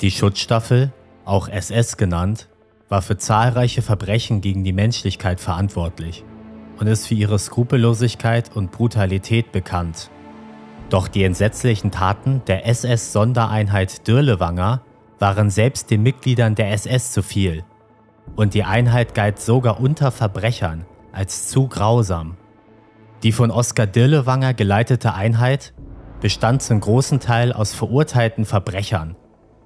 Die Schutzstaffel, auch SS genannt, war für zahlreiche Verbrechen gegen die Menschlichkeit verantwortlich und ist für ihre Skrupellosigkeit und Brutalität bekannt. Doch die entsetzlichen Taten der SS-Sondereinheit Dirlewanger waren selbst den Mitgliedern der SS zu viel. Und die Einheit galt sogar unter Verbrechern als zu grausam. Die von Oskar Dirlewanger geleitete Einheit bestand zum großen Teil aus verurteilten Verbrechern,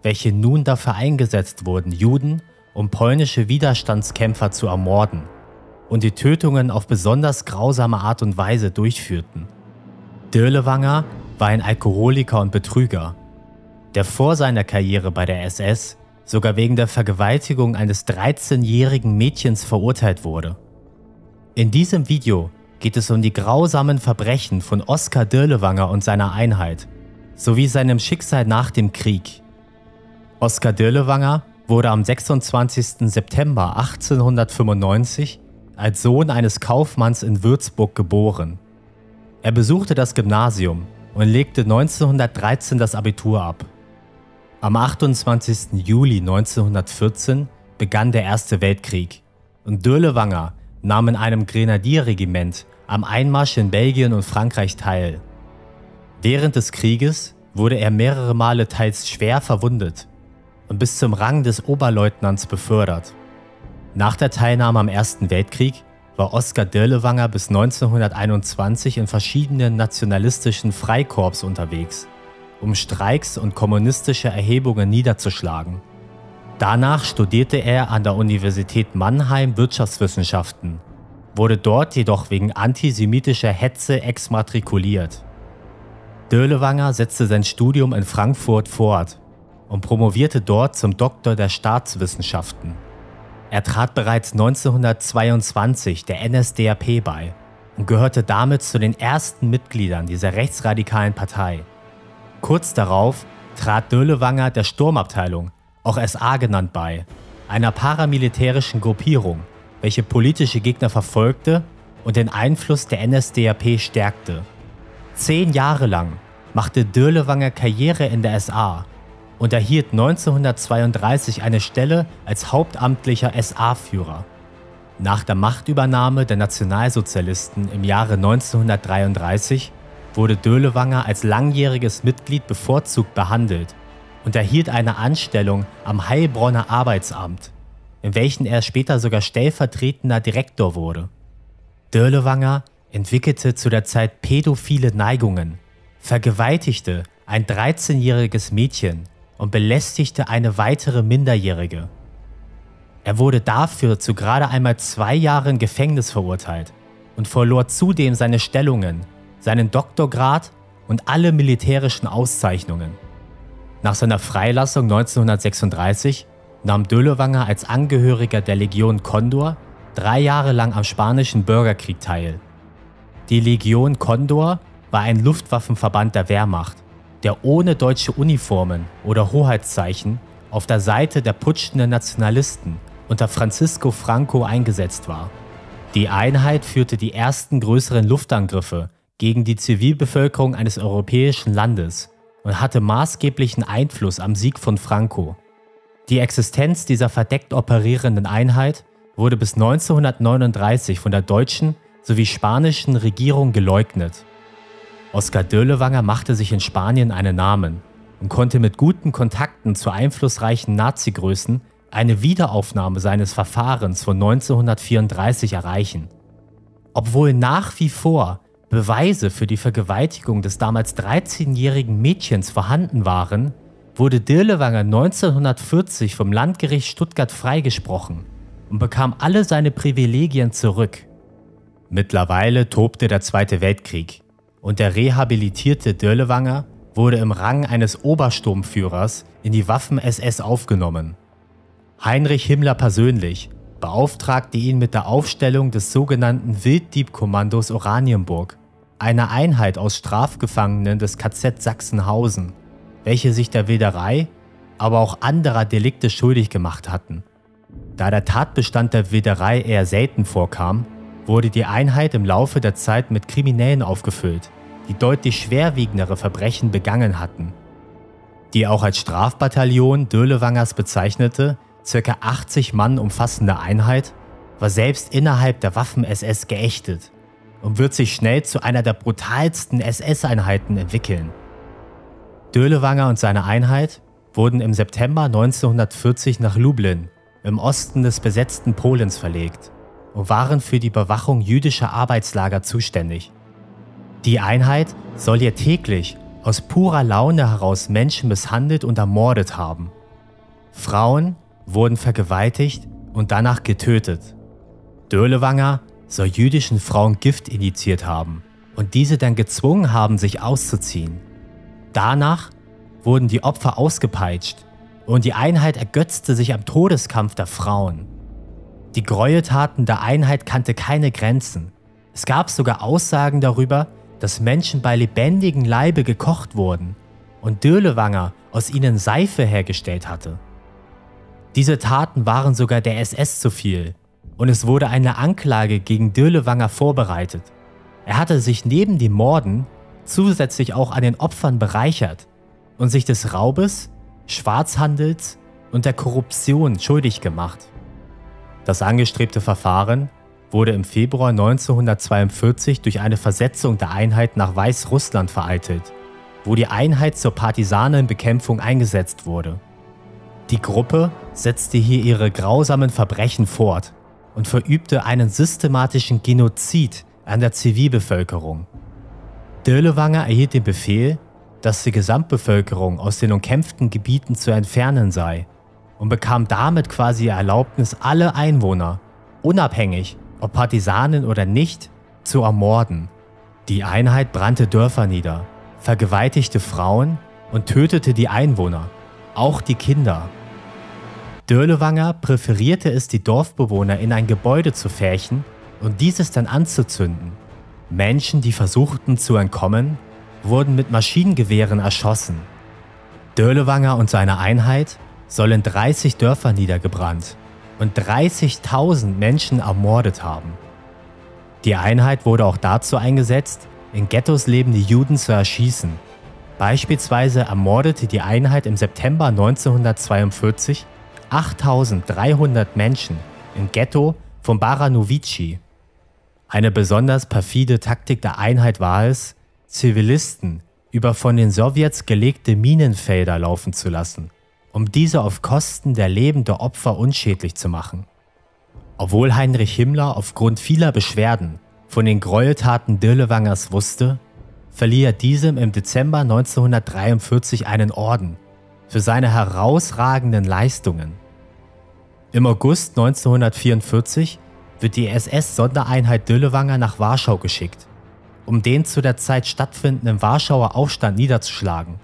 welche nun dafür eingesetzt wurden, Juden und polnische Widerstandskämpfer zu ermorden und die Tötungen auf besonders grausame Art und Weise durchführten. Dirlewanger war ein Alkoholiker und Betrüger, der vor seiner Karriere bei der SS sogar wegen der Vergewaltigung eines 13-jährigen Mädchens verurteilt wurde. In diesem Video geht es um die grausamen Verbrechen von Oskar Dirlewanger und seiner Einheit, sowie seinem Schicksal nach dem Krieg. Oskar Dirlewanger wurde am 26. September 1895 als Sohn eines Kaufmanns in Würzburg geboren. Er besuchte das Gymnasium und legte 1913 das Abitur ab. Am 28. Juli 1914 begann der Erste Weltkrieg und Dürlewanger nahm in einem Grenadierregiment am Einmarsch in Belgien und Frankreich teil. Während des Krieges wurde er mehrere Male teils schwer verwundet und bis zum Rang des Oberleutnants befördert. Nach der Teilnahme am Ersten Weltkrieg war Oskar Dirlewanger bis 1921 in verschiedenen nationalistischen Freikorps unterwegs, um Streiks und kommunistische Erhebungen niederzuschlagen. Danach studierte er an der Universität Mannheim Wirtschaftswissenschaften, wurde dort jedoch wegen antisemitischer Hetze exmatrikuliert. Dirlewanger setzte sein Studium in Frankfurt fort und promovierte dort zum Doktor der Staatswissenschaften. Er trat bereits 1922 der NSDAP bei und gehörte damit zu den ersten Mitgliedern dieser rechtsradikalen Partei. Kurz darauf trat Dölewanger der Sturmabteilung, auch SA genannt, bei, einer paramilitärischen Gruppierung, welche politische Gegner verfolgte und den Einfluss der NSDAP stärkte. Zehn Jahre lang machte Dürlewanger Karriere in der SA und erhielt 1932 eine Stelle als hauptamtlicher SA-Führer. Nach der Machtübernahme der Nationalsozialisten im Jahre 1933 wurde Dölewanger als langjähriges Mitglied bevorzugt behandelt und erhielt eine Anstellung am Heilbronner Arbeitsamt, in welchen er später sogar stellvertretender Direktor wurde. Dörlewanger entwickelte zu der Zeit pädophile Neigungen, vergewaltigte ein 13-jähriges Mädchen und belästigte eine weitere Minderjährige. Er wurde dafür zu gerade einmal zwei Jahren Gefängnis verurteilt und verlor zudem seine Stellungen, seinen Doktorgrad und alle militärischen Auszeichnungen. Nach seiner Freilassung 1936 nahm Dölewanger als Angehöriger der Legion Condor drei Jahre lang am spanischen Bürgerkrieg teil. Die Legion Condor war ein Luftwaffenverband der Wehrmacht der ohne deutsche Uniformen oder Hoheitszeichen auf der Seite der putschenden Nationalisten unter Francisco Franco eingesetzt war. Die Einheit führte die ersten größeren Luftangriffe gegen die Zivilbevölkerung eines europäischen Landes und hatte maßgeblichen Einfluss am Sieg von Franco. Die Existenz dieser verdeckt operierenden Einheit wurde bis 1939 von der deutschen sowie spanischen Regierung geleugnet. Oskar Dörlewanger machte sich in Spanien einen Namen und konnte mit guten Kontakten zu einflussreichen Nazi-Größen eine Wiederaufnahme seines Verfahrens von 1934 erreichen. Obwohl nach wie vor Beweise für die Vergewaltigung des damals 13-jährigen Mädchens vorhanden waren, wurde Dirlewanger 1940 vom Landgericht Stuttgart freigesprochen und bekam alle seine Privilegien zurück. Mittlerweile tobte der Zweite Weltkrieg und der rehabilitierte Dörlewanger wurde im Rang eines Obersturmführers in die Waffen-SS aufgenommen. Heinrich Himmler persönlich beauftragte ihn mit der Aufstellung des sogenannten Wilddiebkommandos Oranienburg, einer Einheit aus Strafgefangenen des KZ Sachsenhausen, welche sich der Wilderei, aber auch anderer Delikte schuldig gemacht hatten. Da der Tatbestand der Wilderei eher selten vorkam, wurde die Einheit im Laufe der Zeit mit Kriminellen aufgefüllt, die deutlich schwerwiegendere Verbrechen begangen hatten. Die auch als Strafbataillon Döhlewangers bezeichnete, ca. 80 Mann umfassende Einheit war selbst innerhalb der Waffen-SS geächtet und wird sich schnell zu einer der brutalsten SS-Einheiten entwickeln. Dölewanger und seine Einheit wurden im September 1940 nach Lublin im Osten des besetzten Polens verlegt und waren für die Bewachung jüdischer Arbeitslager zuständig. Die Einheit soll ihr täglich aus purer Laune heraus Menschen misshandelt und ermordet haben. Frauen wurden vergewaltigt und danach getötet. Dölewanger soll jüdischen Frauen Gift injiziert haben und diese dann gezwungen haben, sich auszuziehen. Danach wurden die Opfer ausgepeitscht und die Einheit ergötzte sich am Todeskampf der Frauen. Die Gräueltaten der Einheit kannte keine Grenzen. Es gab sogar Aussagen darüber, dass Menschen bei lebendigem Leibe gekocht wurden und Dölewanger aus ihnen Seife hergestellt hatte. Diese Taten waren sogar der SS zu viel und es wurde eine Anklage gegen Dölewanger vorbereitet. Er hatte sich neben den Morden zusätzlich auch an den Opfern bereichert und sich des Raubes, Schwarzhandels und der Korruption schuldig gemacht. Das angestrebte Verfahren wurde im Februar 1942 durch eine Versetzung der Einheit nach Weißrussland vereitelt, wo die Einheit zur Partisanenbekämpfung eingesetzt wurde. Die Gruppe setzte hier ihre grausamen Verbrechen fort und verübte einen systematischen Genozid an der Zivilbevölkerung. Dirlewanger erhielt den Befehl, dass die Gesamtbevölkerung aus den umkämpften Gebieten zu entfernen sei und bekam damit quasi Erlaubnis, alle Einwohner, unabhängig ob Partisanen oder nicht, zu ermorden. Die Einheit brannte Dörfer nieder, vergewaltigte Frauen und tötete die Einwohner, auch die Kinder. Dörlewanger präferierte es, die Dorfbewohner in ein Gebäude zu färchen und dieses dann anzuzünden. Menschen, die versuchten zu entkommen, wurden mit Maschinengewehren erschossen. Dörlewanger und seine Einheit sollen 30 Dörfer niedergebrannt und 30.000 Menschen ermordet haben. Die Einheit wurde auch dazu eingesetzt, in Ghettos lebende Juden zu erschießen. Beispielsweise ermordete die Einheit im September 1942 8300 Menschen im Ghetto von Baranovici. Eine besonders perfide Taktik der Einheit war es, Zivilisten über von den Sowjets gelegte Minenfelder laufen zu lassen, um diese auf Kosten der Leben der Opfer unschädlich zu machen. Obwohl Heinrich Himmler aufgrund vieler Beschwerden von den Gräueltaten Dirlewangers wusste, verlieh er diesem im Dezember 1943 einen Orden für seine herausragenden Leistungen. Im August 1944 wird die SS-Sondereinheit Döllewanger nach Warschau geschickt um den zu der Zeit stattfindenden Warschauer Aufstand niederzuschlagen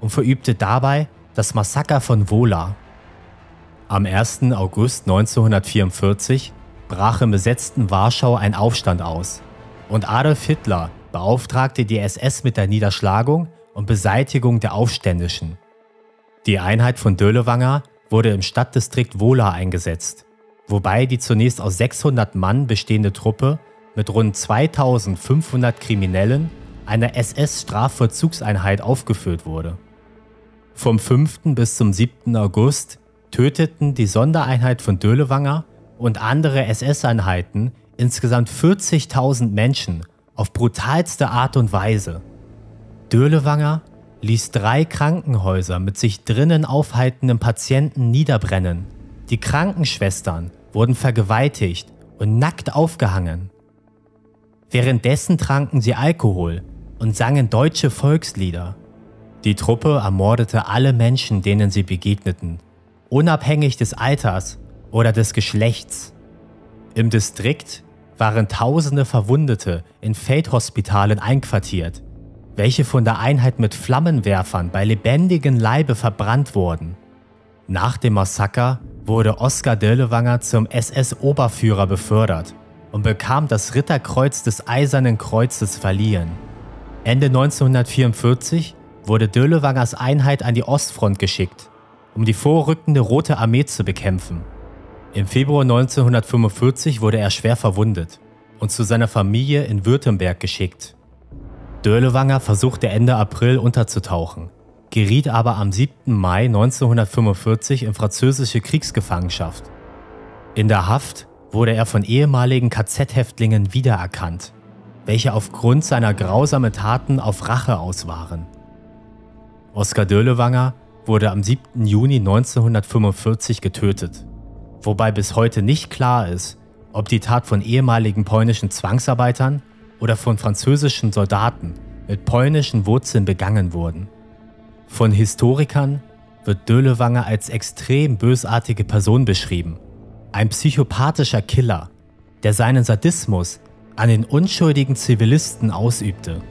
und verübte dabei das Massaker von Wola. Am 1. August 1944 brach im besetzten Warschau ein Aufstand aus und Adolf Hitler beauftragte die SS mit der Niederschlagung und Beseitigung der Aufständischen. Die Einheit von Dölewanger wurde im Stadtdistrikt Wola eingesetzt, wobei die zunächst aus 600 Mann bestehende Truppe mit rund 2500 Kriminellen einer SS-Strafvollzugseinheit aufgeführt wurde. Vom 5. bis zum 7. August töteten die Sondereinheit von Dölewanger und andere SS-Einheiten insgesamt 40.000 Menschen auf brutalste Art und Weise. Dölewanger ließ drei Krankenhäuser mit sich drinnen aufhaltenden Patienten niederbrennen. Die Krankenschwestern wurden vergewaltigt und nackt aufgehangen. Währenddessen tranken sie Alkohol und sangen deutsche Volkslieder. Die Truppe ermordete alle Menschen, denen sie begegneten, unabhängig des Alters oder des Geschlechts. Im Distrikt waren tausende Verwundete in Feldhospitalen einquartiert, welche von der Einheit mit Flammenwerfern bei lebendigem Leibe verbrannt wurden. Nach dem Massaker wurde Oskar Dillewanger zum SS-Oberführer befördert und bekam das Ritterkreuz des Eisernen Kreuzes verliehen. Ende 1944 wurde Döllewangers Einheit an die Ostfront geschickt, um die vorrückende Rote Armee zu bekämpfen. Im Februar 1945 wurde er schwer verwundet und zu seiner Familie in Württemberg geschickt. Dörlewanger versuchte Ende April unterzutauchen, geriet aber am 7. Mai 1945 in französische Kriegsgefangenschaft. In der Haft wurde er von ehemaligen KZ-Häftlingen wiedererkannt, welche aufgrund seiner grausamen Taten auf Rache aus waren. Oskar Dölewanger wurde am 7. Juni 1945 getötet, wobei bis heute nicht klar ist, ob die Tat von ehemaligen polnischen Zwangsarbeitern oder von französischen Soldaten mit polnischen Wurzeln begangen wurden. Von Historikern wird Dölewanger als extrem bösartige Person beschrieben. Ein psychopathischer Killer, der seinen Sadismus an den unschuldigen Zivilisten ausübte.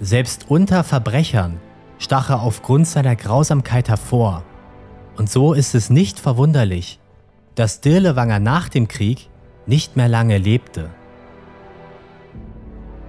Selbst unter Verbrechern stach er aufgrund seiner Grausamkeit hervor. Und so ist es nicht verwunderlich, dass Dirlewanger nach dem Krieg nicht mehr lange lebte.